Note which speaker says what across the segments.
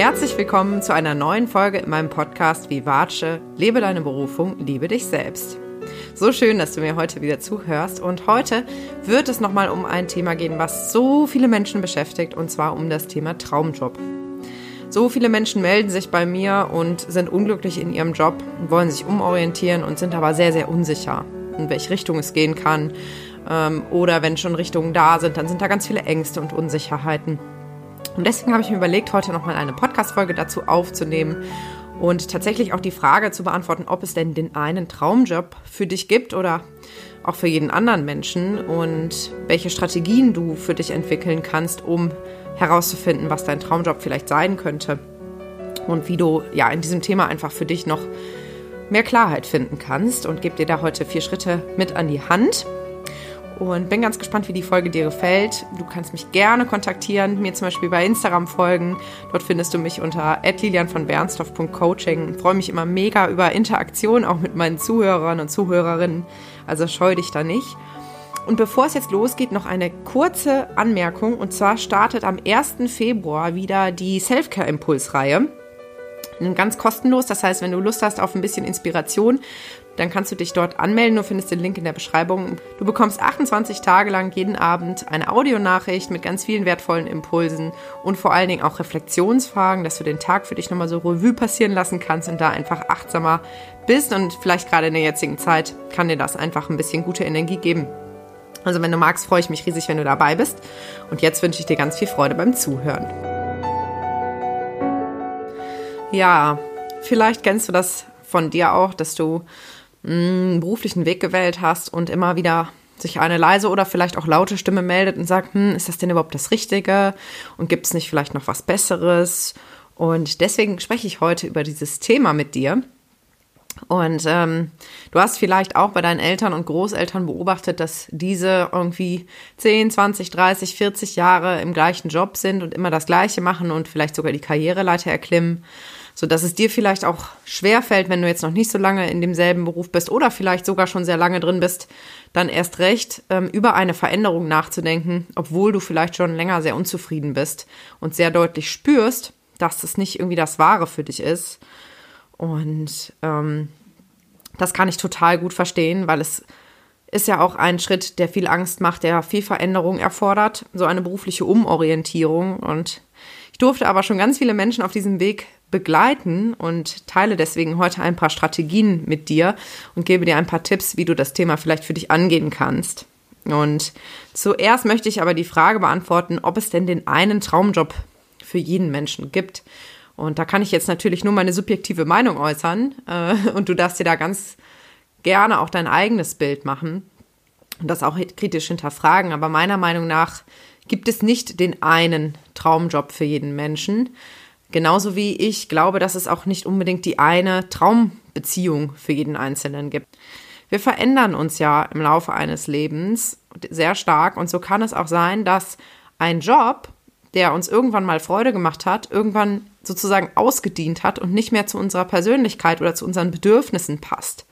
Speaker 1: Herzlich willkommen zu einer neuen Folge in meinem Podcast Vivace, lebe deine Berufung, liebe dich selbst. So schön, dass du mir heute wieder zuhörst und heute wird es nochmal um ein Thema gehen, was so viele Menschen beschäftigt und zwar um das Thema Traumjob. So viele Menschen melden sich bei mir und sind unglücklich in ihrem Job, wollen sich umorientieren und sind aber sehr, sehr unsicher, in welche Richtung es gehen kann. Ähm, oder wenn schon Richtungen da sind, dann sind da ganz viele Ängste und Unsicherheiten. Und deswegen habe ich mir überlegt, heute nochmal eine Podcast-Folge dazu aufzunehmen und tatsächlich auch die Frage zu beantworten, ob es denn den einen Traumjob für dich gibt oder auch für jeden anderen Menschen und welche Strategien du für dich entwickeln kannst, um herauszufinden, was dein Traumjob vielleicht sein könnte und wie du ja in diesem Thema einfach für dich noch mehr Klarheit finden kannst. Und gebe dir da heute vier Schritte mit an die Hand und bin ganz gespannt, wie die Folge dir gefällt. Du kannst mich gerne kontaktieren, mir zum Beispiel bei Instagram folgen. Dort findest du mich unter lilianvonbernstorff.coaching. Freue mich immer mega über Interaktion, auch mit meinen Zuhörern und Zuhörerinnen. Also scheu dich da nicht. Und bevor es jetzt losgeht, noch eine kurze Anmerkung. Und zwar startet am 1. Februar wieder die Selfcare-Impulsreihe. Ganz kostenlos, das heißt, wenn du Lust hast auf ein bisschen Inspiration, dann kannst du dich dort anmelden. Du findest den Link in der Beschreibung. Du bekommst 28 Tage lang jeden Abend eine Audionachricht mit ganz vielen wertvollen Impulsen und vor allen Dingen auch Reflexionsfragen, dass du den Tag für dich nochmal so Revue passieren lassen kannst und da einfach achtsamer bist. Und vielleicht gerade in der jetzigen Zeit kann dir das einfach ein bisschen gute Energie geben. Also wenn du magst, freue ich mich riesig, wenn du dabei bist. Und jetzt wünsche ich dir ganz viel Freude beim Zuhören. Ja, vielleicht kennst du das von dir auch, dass du einen beruflichen Weg gewählt hast und immer wieder sich eine leise oder vielleicht auch laute Stimme meldet und sagt, hm, ist das denn überhaupt das Richtige und gibt es nicht vielleicht noch was Besseres? Und deswegen spreche ich heute über dieses Thema mit dir. Und ähm, du hast vielleicht auch bei deinen Eltern und Großeltern beobachtet, dass diese irgendwie 10, 20, 30, 40 Jahre im gleichen Job sind und immer das Gleiche machen und vielleicht sogar die Karriereleiter erklimmen so dass es dir vielleicht auch schwer fällt, wenn du jetzt noch nicht so lange in demselben Beruf bist oder vielleicht sogar schon sehr lange drin bist, dann erst recht ähm, über eine Veränderung nachzudenken, obwohl du vielleicht schon länger sehr unzufrieden bist und sehr deutlich spürst, dass das nicht irgendwie das Wahre für dich ist. Und ähm, das kann ich total gut verstehen, weil es ist ja auch ein Schritt, der viel Angst macht, der viel Veränderung erfordert, so eine berufliche Umorientierung. Und ich durfte aber schon ganz viele Menschen auf diesem Weg begleiten und teile deswegen heute ein paar Strategien mit dir und gebe dir ein paar Tipps, wie du das Thema vielleicht für dich angehen kannst. Und zuerst möchte ich aber die Frage beantworten, ob es denn den einen Traumjob für jeden Menschen gibt. Und da kann ich jetzt natürlich nur meine subjektive Meinung äußern äh, und du darfst dir da ganz gerne auch dein eigenes Bild machen und das auch kritisch hinterfragen. Aber meiner Meinung nach gibt es nicht den einen Traumjob für jeden Menschen, Genauso wie ich glaube, dass es auch nicht unbedingt die eine Traumbeziehung für jeden Einzelnen gibt. Wir verändern uns ja im Laufe eines Lebens sehr stark und so kann es auch sein, dass ein Job, der uns irgendwann mal Freude gemacht hat, irgendwann sozusagen ausgedient hat und nicht mehr zu unserer Persönlichkeit oder zu unseren Bedürfnissen passt.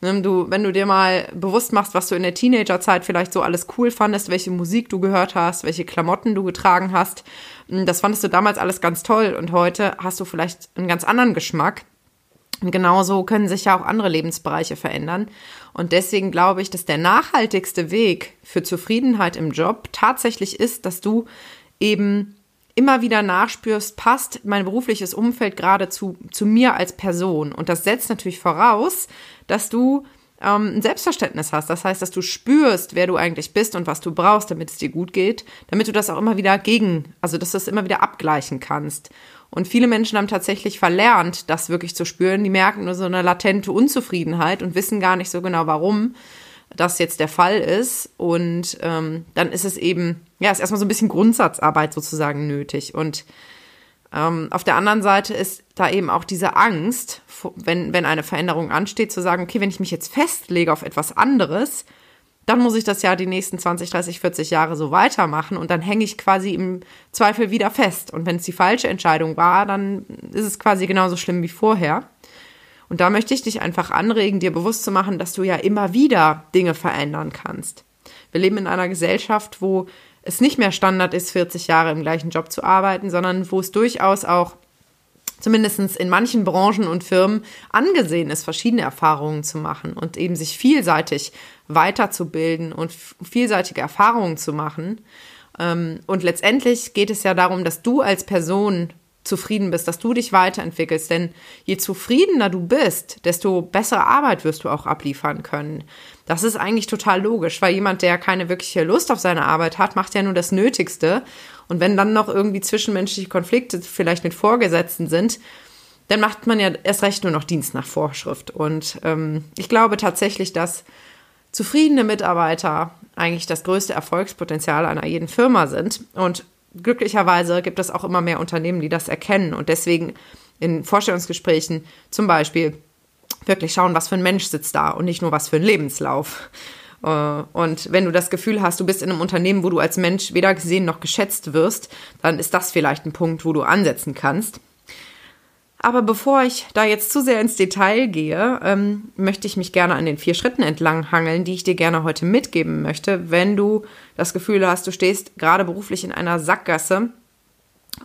Speaker 1: Ne, du, wenn du dir mal bewusst machst, was du in der Teenagerzeit vielleicht so alles cool fandest, welche Musik du gehört hast, welche Klamotten du getragen hast, hm, das fandest du damals alles ganz toll und heute hast du vielleicht einen ganz anderen Geschmack. Und genauso können sich ja auch andere Lebensbereiche verändern. Und deswegen glaube ich, dass der nachhaltigste Weg für Zufriedenheit im Job tatsächlich ist, dass du eben immer wieder nachspürst, passt mein berufliches Umfeld gerade zu, zu mir als Person. Und das setzt natürlich voraus, dass du ähm, ein Selbstverständnis hast. Das heißt, dass du spürst, wer du eigentlich bist und was du brauchst, damit es dir gut geht, damit du das auch immer wieder gegen, also dass du das immer wieder abgleichen kannst. Und viele Menschen haben tatsächlich verlernt, das wirklich zu spüren. Die merken nur so eine latente Unzufriedenheit und wissen gar nicht so genau, warum das jetzt der Fall ist. Und ähm, dann ist es eben, ja, ist erstmal so ein bisschen Grundsatzarbeit sozusagen nötig. Und ähm, auf der anderen Seite ist da eben auch diese Angst, wenn, wenn eine Veränderung ansteht, zu sagen, okay, wenn ich mich jetzt festlege auf etwas anderes, dann muss ich das ja die nächsten 20, 30, 40 Jahre so weitermachen und dann hänge ich quasi im Zweifel wieder fest. Und wenn es die falsche Entscheidung war, dann ist es quasi genauso schlimm wie vorher. Und da möchte ich dich einfach anregen, dir bewusst zu machen, dass du ja immer wieder Dinge verändern kannst. Wir leben in einer Gesellschaft, wo es nicht mehr Standard ist, 40 Jahre im gleichen Job zu arbeiten, sondern wo es durchaus auch zumindest in manchen Branchen und Firmen angesehen ist, verschiedene Erfahrungen zu machen und eben sich vielseitig weiterzubilden und vielseitige Erfahrungen zu machen. Ähm, und letztendlich geht es ja darum, dass du als Person zufrieden bist, dass du dich weiterentwickelst. Denn je zufriedener du bist, desto bessere Arbeit wirst du auch abliefern können. Das ist eigentlich total logisch, weil jemand, der keine wirkliche Lust auf seine Arbeit hat, macht ja nur das Nötigste. Und wenn dann noch irgendwie zwischenmenschliche Konflikte vielleicht mit Vorgesetzten sind, dann macht man ja erst recht nur noch Dienst nach Vorschrift. Und ähm, ich glaube tatsächlich, dass zufriedene Mitarbeiter eigentlich das größte Erfolgspotenzial einer jeden Firma sind. Und glücklicherweise gibt es auch immer mehr Unternehmen, die das erkennen und deswegen in Vorstellungsgesprächen zum Beispiel wirklich schauen, was für ein Mensch sitzt da und nicht nur was für ein Lebenslauf. Äh, und wenn du das Gefühl hast, du bist in einem Unternehmen, wo du als Mensch weder gesehen noch geschätzt wirst, dann ist das vielleicht ein Punkt, wo du ansetzen kannst. Aber bevor ich da jetzt zu sehr ins Detail gehe, ähm, möchte ich mich gerne an den vier Schritten entlang hangeln, die ich dir gerne heute mitgeben möchte, wenn du das Gefühl hast, du stehst gerade beruflich in einer Sackgasse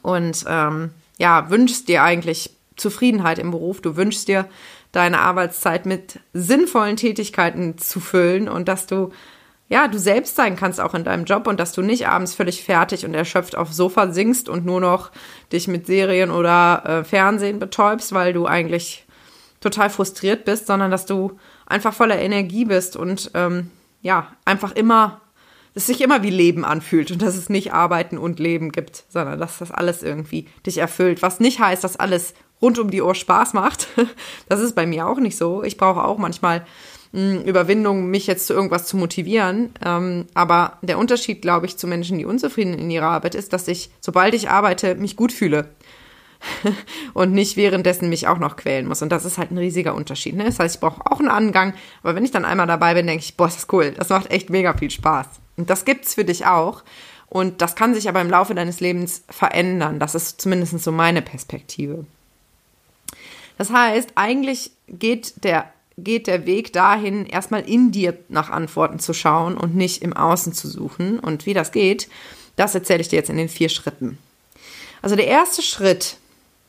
Speaker 1: und ähm, ja, wünschst dir eigentlich Zufriedenheit im Beruf, du wünschst dir deine Arbeitszeit mit sinnvollen Tätigkeiten zu füllen und dass du ja, du selbst sein kannst auch in deinem Job und dass du nicht abends völlig fertig und erschöpft aufs Sofa singst und nur noch dich mit Serien oder äh, Fernsehen betäubst, weil du eigentlich total frustriert bist, sondern dass du einfach voller Energie bist und ähm, ja, einfach immer, dass es sich immer wie Leben anfühlt und dass es nicht Arbeiten und Leben gibt, sondern dass das alles irgendwie dich erfüllt. Was nicht heißt, dass alles rund um die Uhr Spaß macht. Das ist bei mir auch nicht so. Ich brauche auch manchmal Überwindung, mich jetzt zu irgendwas zu motivieren. Ähm, aber der Unterschied, glaube ich, zu Menschen, die unzufrieden in ihrer Arbeit ist, dass ich, sobald ich arbeite, mich gut fühle. und nicht währenddessen mich auch noch quälen muss. Und das ist halt ein riesiger Unterschied. Ne? Das heißt, ich brauche auch einen Angang, aber wenn ich dann einmal dabei bin, denke ich, boah, das ist cool, das macht echt mega viel Spaß. Und das gibt's für dich auch. Und das kann sich aber im Laufe deines Lebens verändern. Das ist zumindest so meine Perspektive. Das heißt, eigentlich geht der geht der Weg dahin, erstmal in dir nach Antworten zu schauen und nicht im Außen zu suchen. Und wie das geht, das erzähle ich dir jetzt in den vier Schritten. Also der erste Schritt,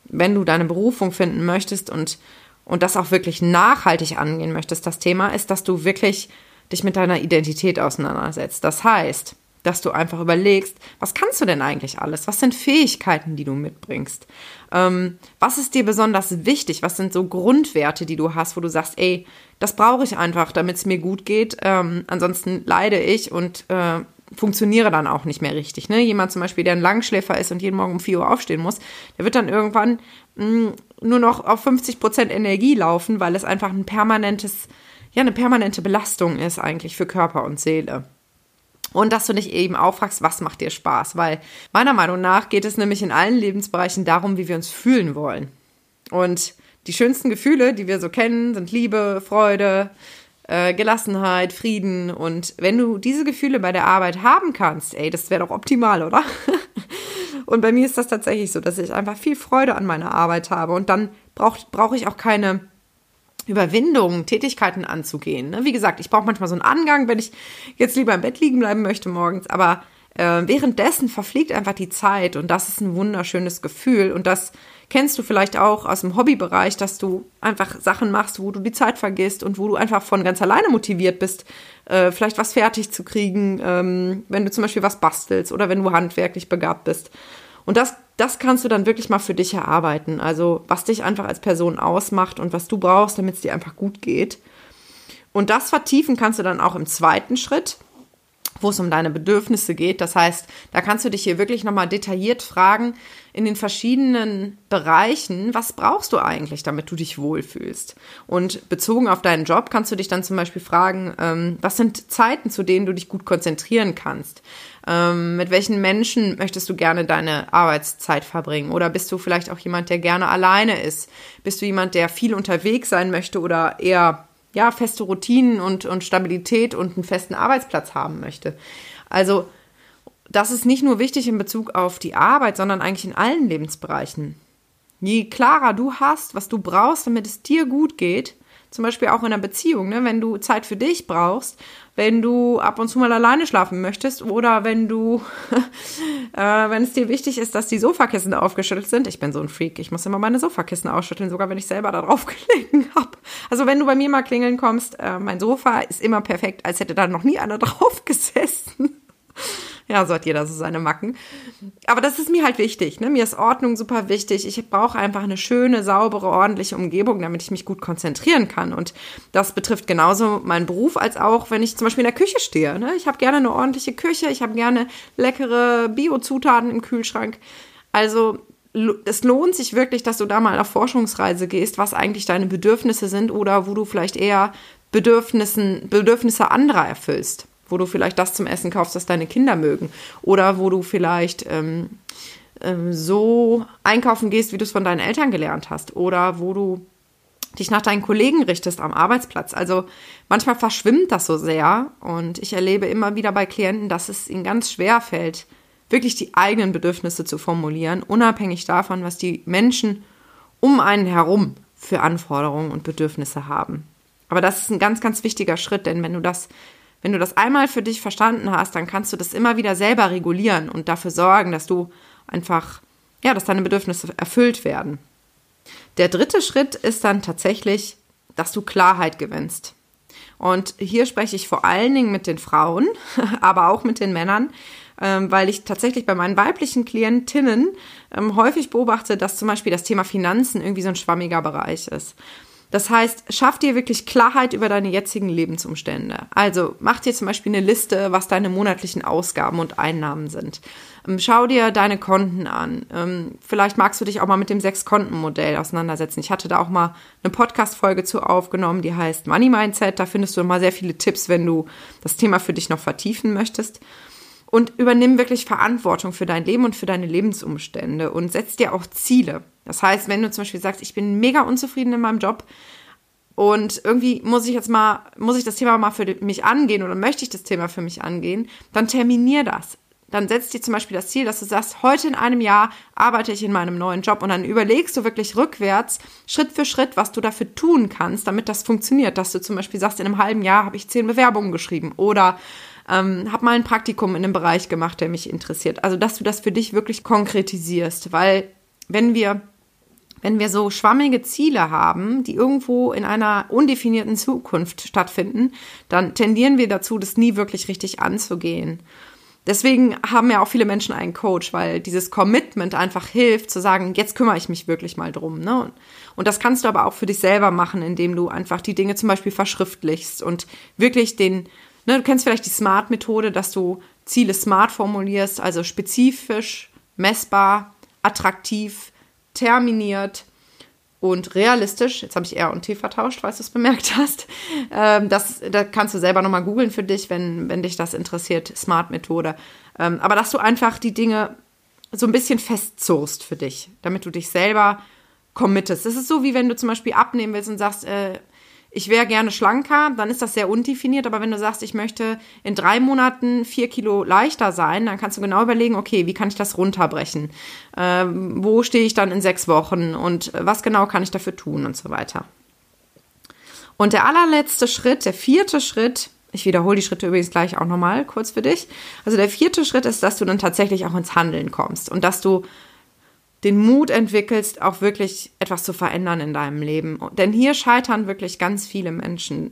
Speaker 1: wenn du deine Berufung finden möchtest und, und das auch wirklich nachhaltig angehen möchtest, das Thema ist, dass du wirklich dich mit deiner Identität auseinandersetzt. Das heißt, dass du einfach überlegst, was kannst du denn eigentlich alles? Was sind Fähigkeiten, die du mitbringst? Ähm, was ist dir besonders wichtig? Was sind so Grundwerte, die du hast, wo du sagst, ey, das brauche ich einfach, damit es mir gut geht. Ähm, ansonsten leide ich und äh, funktioniere dann auch nicht mehr richtig. Ne? Jemand zum Beispiel, der ein Langschläfer ist und jeden Morgen um 4 Uhr aufstehen muss, der wird dann irgendwann mh, mm, nur noch auf 50 Prozent Energie laufen, weil es einfach ein permanentes, ja, eine permanente Belastung ist eigentlich für Körper und Seele. Und dass du dich eben auch fragst, was macht dir Spaß? Weil meiner Meinung nach geht es nämlich in allen Lebensbereichen darum, wie wir uns fühlen wollen. Und die schönsten Gefühle, die wir so kennen, sind Liebe, Freude, äh, Gelassenheit, Frieden. Und wenn du diese Gefühle bei der Arbeit haben kannst, ey, das wäre doch optimal, oder? und bei mir ist das tatsächlich so, dass ich einfach viel Freude an meiner Arbeit habe. Und dann brauche brauch ich auch keine Überwindung, Tätigkeiten anzugehen. Ne? Wie gesagt, ich brauche manchmal so einen Angang, wenn ich jetzt lieber im Bett liegen bleiben möchte morgens, aber äh, währenddessen verfliegt einfach die Zeit und das ist ein wunderschönes Gefühl und das kennst du vielleicht auch aus dem Hobbybereich, dass du einfach Sachen machst, wo du die Zeit vergisst und wo du einfach von ganz alleine motiviert bist, äh, vielleicht was fertig zu kriegen, ähm, wenn du zum Beispiel was bastelst oder wenn du handwerklich begabt bist. Und das, das kannst du dann wirklich mal für dich erarbeiten. Also was dich einfach als Person ausmacht und was du brauchst, damit es dir einfach gut geht. Und das vertiefen kannst du dann auch im zweiten Schritt, wo es um deine Bedürfnisse geht. Das heißt, da kannst du dich hier wirklich nochmal detailliert fragen in den verschiedenen Bereichen, was brauchst du eigentlich, damit du dich wohlfühlst? Und bezogen auf deinen Job kannst du dich dann zum Beispiel fragen, ähm, was sind Zeiten, zu denen du dich gut konzentrieren kannst? Ähm, mit welchen Menschen möchtest du gerne deine Arbeitszeit verbringen? Oder bist du vielleicht auch jemand, der gerne alleine ist? Bist du jemand, der viel unterwegs sein möchte oder eher ja, feste Routinen und, und Stabilität und einen festen Arbeitsplatz haben möchte? Also, das ist nicht nur wichtig in Bezug auf die Arbeit, sondern eigentlich in allen Lebensbereichen. Je klarer du hast, was du brauchst, damit es dir gut geht, zum Beispiel auch in einer Beziehung, ne? wenn du Zeit für dich brauchst, wenn du ab und zu mal alleine schlafen möchtest oder wenn du, äh, wenn es dir wichtig ist, dass die Sofakissen aufgeschüttelt sind. Ich bin so ein Freak, ich muss immer meine Sofakissen ausschütteln, sogar wenn ich selber da drauf gelegen habe. Also wenn du bei mir mal klingeln kommst, äh, mein Sofa ist immer perfekt, als hätte da noch nie einer drauf gesessen. Ja, so hat jeder so seine Macken. Aber das ist mir halt wichtig. Ne? Mir ist Ordnung super wichtig. Ich brauche einfach eine schöne, saubere, ordentliche Umgebung, damit ich mich gut konzentrieren kann. Und das betrifft genauso meinen Beruf, als auch, wenn ich zum Beispiel in der Küche stehe. Ne? Ich habe gerne eine ordentliche Küche. Ich habe gerne leckere Bio-Zutaten im Kühlschrank. Also es lohnt sich wirklich, dass du da mal auf Forschungsreise gehst, was eigentlich deine Bedürfnisse sind oder wo du vielleicht eher Bedürfnissen, Bedürfnisse anderer erfüllst wo du vielleicht das zum Essen kaufst, das deine Kinder mögen. Oder wo du vielleicht ähm, ähm, so einkaufen gehst, wie du es von deinen Eltern gelernt hast. Oder wo du dich nach deinen Kollegen richtest am Arbeitsplatz. Also manchmal verschwimmt das so sehr und ich erlebe immer wieder bei Klienten, dass es ihnen ganz schwer fällt, wirklich die eigenen Bedürfnisse zu formulieren, unabhängig davon, was die Menschen um einen herum für Anforderungen und Bedürfnisse haben. Aber das ist ein ganz, ganz wichtiger Schritt, denn wenn du das wenn du das einmal für dich verstanden hast, dann kannst du das immer wieder selber regulieren und dafür sorgen, dass du einfach, ja, dass deine Bedürfnisse erfüllt werden. Der dritte Schritt ist dann tatsächlich, dass du Klarheit gewinnst. Und hier spreche ich vor allen Dingen mit den Frauen, aber auch mit den Männern, ähm, weil ich tatsächlich bei meinen weiblichen Klientinnen ähm, häufig beobachte, dass zum Beispiel das Thema Finanzen irgendwie so ein schwammiger Bereich ist. Das heißt, schaff dir wirklich Klarheit über deine jetzigen Lebensumstände. Also mach dir zum Beispiel eine Liste, was deine monatlichen Ausgaben und Einnahmen sind. Ähm, schau dir deine Konten an. Ähm, vielleicht magst du dich auch mal mit dem Sechs-Konten-Modell auseinandersetzen. Ich hatte da auch mal eine Podcast-Folge zu aufgenommen, die heißt Money Mindset. Da findest du mal sehr viele Tipps, wenn du das Thema für dich noch vertiefen möchtest und übernimm wirklich Verantwortung für dein Leben und für deine Lebensumstände und setz dir auch Ziele. Das heißt, wenn du zum Beispiel sagst, ich bin mega unzufrieden in meinem Job und irgendwie muss ich jetzt mal, muss ich das Thema mal für mich angehen oder möchte ich das Thema für mich angehen, dann terminier das. Dann setzt dir zum Beispiel das Ziel, dass du sagst, heute in einem Jahr arbeite ich in meinem neuen Job und dann überlegst du wirklich rückwärts, Schritt für Schritt, was du dafür tun kannst, damit das funktioniert. Dass du zum Beispiel sagst, in einem halben Jahr habe ich zehn Bewerbungen geschrieben oder ähm, habe mal ein Praktikum in einem Bereich gemacht, der mich interessiert. Also, dass du das für dich wirklich konkretisierst, weil wenn wir wenn wir so schwammige Ziele haben, die irgendwo in einer undefinierten Zukunft stattfinden, dann tendieren wir dazu, das nie wirklich richtig anzugehen. Deswegen haben ja auch viele Menschen einen Coach, weil dieses Commitment einfach hilft, zu sagen, jetzt kümmere ich mich wirklich mal drum. Ne? Und das kannst du aber auch für dich selber machen, indem du einfach die Dinge zum Beispiel verschriftlichst und wirklich den, ne, du kennst vielleicht die Smart-Methode, dass du Ziele smart formulierst, also spezifisch, messbar, attraktiv, terminiert und realistisch. Jetzt habe ich R und T vertauscht, falls du es bemerkt hast. Ähm, das, da kannst du selber nochmal googeln für dich, wenn, wenn dich das interessiert, Smart-Methode. Ähm, aber dass du einfach die Dinge so ein bisschen festzurst für dich, damit du dich selber committest. Das ist so, wie wenn du zum Beispiel abnehmen willst und sagst, äh, ich wäre gerne schlanker, dann ist das sehr undefiniert. Aber wenn du sagst, ich möchte in drei Monaten vier Kilo leichter sein, dann kannst du genau überlegen, okay, wie kann ich das runterbrechen? Ähm, wo stehe ich dann in sechs Wochen und was genau kann ich dafür tun und so weiter. Und der allerletzte Schritt, der vierte Schritt, ich wiederhole die Schritte übrigens gleich auch nochmal kurz für dich. Also der vierte Schritt ist, dass du dann tatsächlich auch ins Handeln kommst und dass du den Mut entwickelst, auch wirklich etwas zu verändern in deinem Leben. Denn hier scheitern wirklich ganz viele Menschen.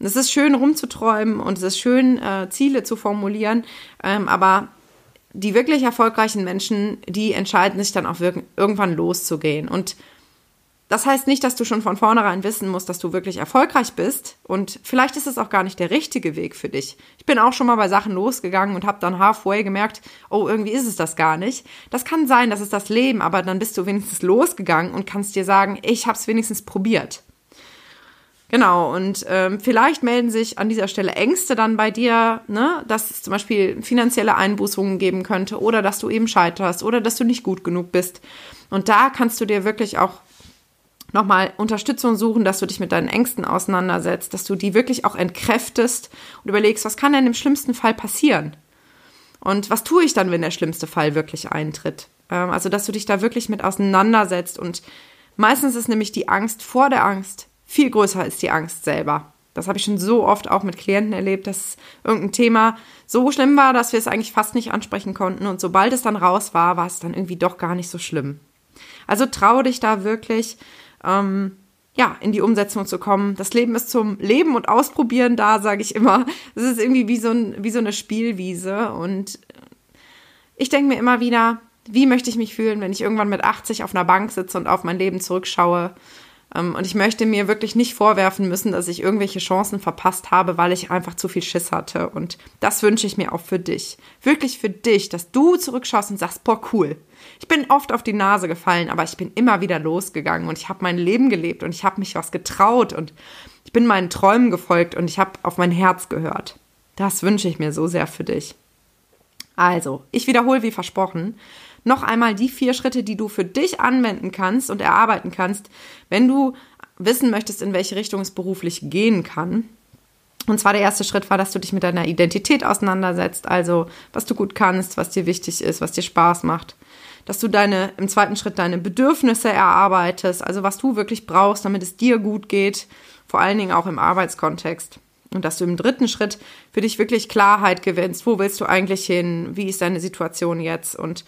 Speaker 1: Es ist schön rumzuträumen und es ist schön, äh, Ziele zu formulieren, ähm, aber die wirklich erfolgreichen Menschen, die entscheiden sich dann auch irgendwann loszugehen. Und das heißt nicht, dass du schon von vornherein wissen musst, dass du wirklich erfolgreich bist. Und vielleicht ist es auch gar nicht der richtige Weg für dich. Ich bin auch schon mal bei Sachen losgegangen und habe dann halfway gemerkt, oh, irgendwie ist es das gar nicht. Das kann sein, das ist das Leben, aber dann bist du wenigstens losgegangen und kannst dir sagen, ich habe es wenigstens probiert. Genau, und ähm, vielleicht melden sich an dieser Stelle Ängste dann bei dir, ne, dass es zum Beispiel finanzielle Einbußungen geben könnte oder dass du eben scheiterst oder dass du nicht gut genug bist. Und da kannst du dir wirklich auch nochmal Unterstützung suchen, dass du dich mit deinen Ängsten auseinandersetzt, dass du die wirklich auch entkräftest und überlegst, was kann denn im schlimmsten Fall passieren? Und was tue ich dann, wenn der schlimmste Fall wirklich eintritt? Ähm, also, dass du dich da wirklich mit auseinandersetzt und meistens ist nämlich die Angst vor der Angst viel größer ist die Angst selber. Das habe ich schon so oft auch mit Klienten erlebt, dass irgendein Thema so schlimm war, dass wir es eigentlich fast nicht ansprechen konnten. Und sobald es dann raus war, war es dann irgendwie doch gar nicht so schlimm. Also traue dich da wirklich, ähm, ja, in die Umsetzung zu kommen. Das Leben ist zum Leben und Ausprobieren da, sage ich immer. Es ist irgendwie wie so, ein, wie so eine Spielwiese. Und ich denke mir immer wieder, wie möchte ich mich fühlen, wenn ich irgendwann mit 80 auf einer Bank sitze und auf mein Leben zurückschaue und ich möchte mir wirklich nicht vorwerfen müssen, dass ich irgendwelche Chancen verpasst habe, weil ich einfach zu viel Schiss hatte. Und das wünsche ich mir auch für dich. Wirklich für dich, dass du zurückschaust und sagst, boah, cool. Ich bin oft auf die Nase gefallen, aber ich bin immer wieder losgegangen und ich habe mein Leben gelebt und ich habe mich was getraut und ich bin meinen Träumen gefolgt und ich habe auf mein Herz gehört. Das wünsche ich mir so sehr für dich. Also, ich wiederhole wie versprochen noch einmal die vier Schritte, die du für dich anwenden kannst und erarbeiten kannst, wenn du wissen möchtest, in welche Richtung es beruflich gehen kann. Und zwar der erste Schritt war, dass du dich mit deiner Identität auseinandersetzt, also was du gut kannst, was dir wichtig ist, was dir Spaß macht. Dass du deine, im zweiten Schritt deine Bedürfnisse erarbeitest, also was du wirklich brauchst, damit es dir gut geht, vor allen Dingen auch im Arbeitskontext. Und dass du im dritten Schritt für dich wirklich Klarheit gewinnst. Wo willst du eigentlich hin? Wie ist deine Situation jetzt? Und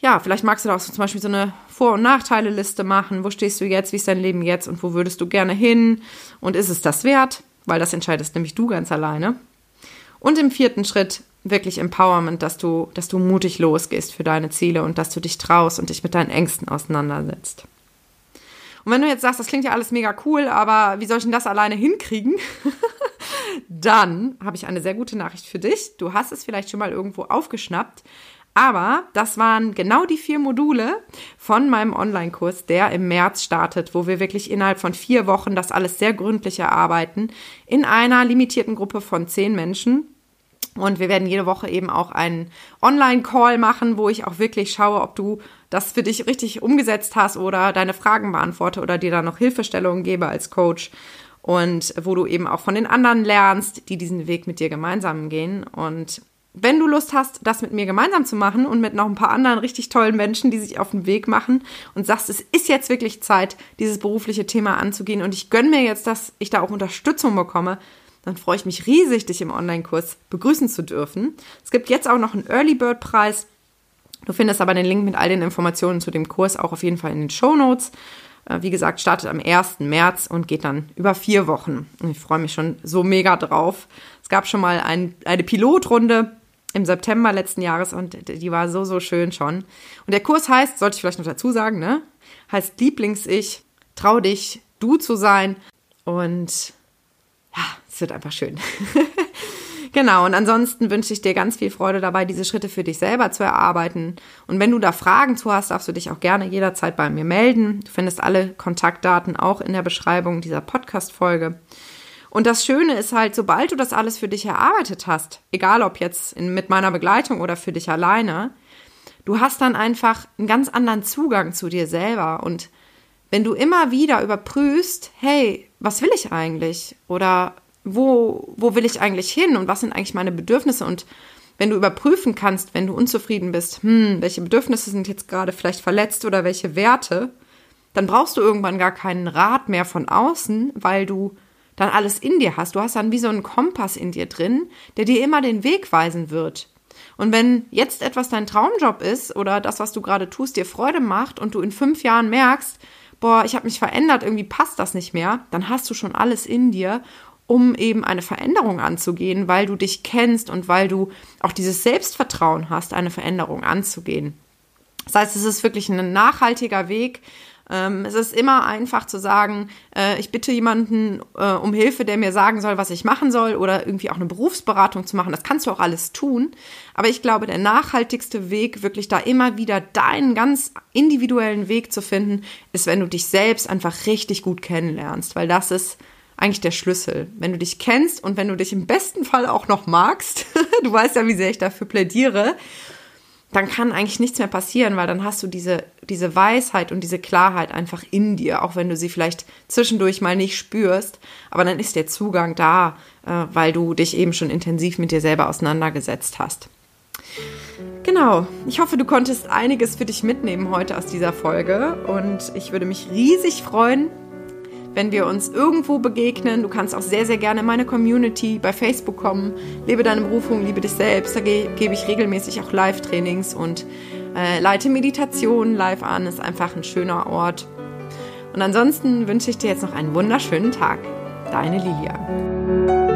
Speaker 1: ja, vielleicht magst du da auch zum Beispiel so eine Vor- und Nachteile-Liste machen. Wo stehst du jetzt? Wie ist dein Leben jetzt? Und wo würdest du gerne hin? Und ist es das wert? Weil das entscheidest nämlich du ganz alleine. Und im vierten Schritt wirklich Empowerment, dass du, dass du mutig losgehst für deine Ziele und dass du dich traust und dich mit deinen Ängsten auseinandersetzt. Und wenn du jetzt sagst, das klingt ja alles mega cool, aber wie soll ich denn das alleine hinkriegen? Dann habe ich eine sehr gute Nachricht für dich. Du hast es vielleicht schon mal irgendwo aufgeschnappt. Aber das waren genau die vier Module von meinem Online-Kurs, der im März startet, wo wir wirklich innerhalb von vier Wochen das alles sehr gründlich erarbeiten, in einer limitierten Gruppe von zehn Menschen. Und wir werden jede Woche eben auch einen Online-Call machen, wo ich auch wirklich schaue, ob du das für dich richtig umgesetzt hast oder deine Fragen beantworte oder dir da noch Hilfestellungen gebe als Coach. Und wo du eben auch von den anderen lernst, die diesen Weg mit dir gemeinsam gehen. Und wenn du Lust hast, das mit mir gemeinsam zu machen und mit noch ein paar anderen richtig tollen Menschen, die sich auf den Weg machen und sagst, es ist jetzt wirklich Zeit, dieses berufliche Thema anzugehen und ich gönne mir jetzt, dass ich da auch Unterstützung bekomme, dann freue ich mich riesig, dich im Online-Kurs begrüßen zu dürfen. Es gibt jetzt auch noch einen Early Bird Preis. Du findest aber den Link mit all den Informationen zu dem Kurs auch auf jeden Fall in den Show Notes. Äh, wie gesagt, startet am 1. März und geht dann über vier Wochen. Ich freue mich schon so mega drauf. Es gab schon mal ein, eine Pilotrunde im September letzten Jahres und die war so, so schön schon. Und der Kurs heißt, sollte ich vielleicht noch dazu sagen, ne? Heißt Lieblings-Ich, trau dich, du zu sein. Und ja, es wird einfach schön. genau, und ansonsten wünsche ich dir ganz viel Freude dabei, diese Schritte für dich selber zu erarbeiten. Und wenn du da Fragen zu hast, darfst du dich auch gerne jederzeit bei mir melden. Du findest alle Kontaktdaten auch in der Beschreibung dieser Podcast-Folge. Und das Schöne ist halt, sobald du das alles für dich erarbeitet hast, egal ob jetzt in, mit meiner Begleitung oder für dich alleine, du hast dann einfach einen ganz anderen Zugang zu dir selber. Und wenn du immer wieder überprüfst, hey, was will ich eigentlich? Oder wo, wo will ich eigentlich hin? Und was sind eigentlich meine Bedürfnisse? Und wenn du überprüfen kannst, wenn du unzufrieden bist, hm, welche Bedürfnisse sind jetzt gerade vielleicht verletzt oder welche Werte, dann brauchst du irgendwann gar keinen Rat mehr von außen, weil du dann alles in dir hast. Du hast dann wie so einen Kompass in dir drin, der dir immer den Weg weisen wird. Und wenn jetzt etwas dein Traumjob ist oder das, was du gerade tust, dir Freude macht und du in fünf Jahren merkst, boah, ich habe mich verändert, irgendwie passt das nicht mehr, dann hast du schon alles in dir, um eben eine Veränderung anzugehen, weil du dich kennst und weil du auch dieses Selbstvertrauen hast, eine Veränderung anzugehen. Das heißt, es ist wirklich ein nachhaltiger Weg, ähm, es ist immer einfach zu sagen, äh, ich bitte jemanden äh, um Hilfe, der mir sagen soll, was ich machen soll oder irgendwie auch eine Berufsberatung zu machen. Das kannst du auch alles tun. Aber ich glaube, der nachhaltigste Weg, wirklich da immer wieder deinen ganz individuellen Weg zu finden, ist, wenn du dich selbst einfach richtig gut kennenlernst, weil das ist eigentlich der Schlüssel. Wenn du dich kennst und wenn du dich im besten Fall auch noch magst, du weißt ja, wie sehr ich dafür plädiere, dann kann eigentlich nichts mehr passieren, weil dann hast du diese, diese Weisheit und diese Klarheit einfach in dir, auch wenn du sie vielleicht zwischendurch mal nicht spürst. Aber dann ist der Zugang da, äh, weil du dich eben schon intensiv mit dir selber auseinandergesetzt hast. Genau, ich hoffe, du konntest einiges für dich mitnehmen heute aus dieser Folge und ich würde mich riesig freuen, wenn wir uns irgendwo begegnen. Du kannst auch sehr, sehr gerne in meine Community bei Facebook kommen. Lebe deine Berufung, liebe dich selbst. Da ge gebe ich regelmäßig auch Live-Trainings und äh, leite Meditationen live an. Ist einfach ein schöner Ort. Und ansonsten wünsche ich dir jetzt noch einen wunderschönen Tag. Deine Lilia.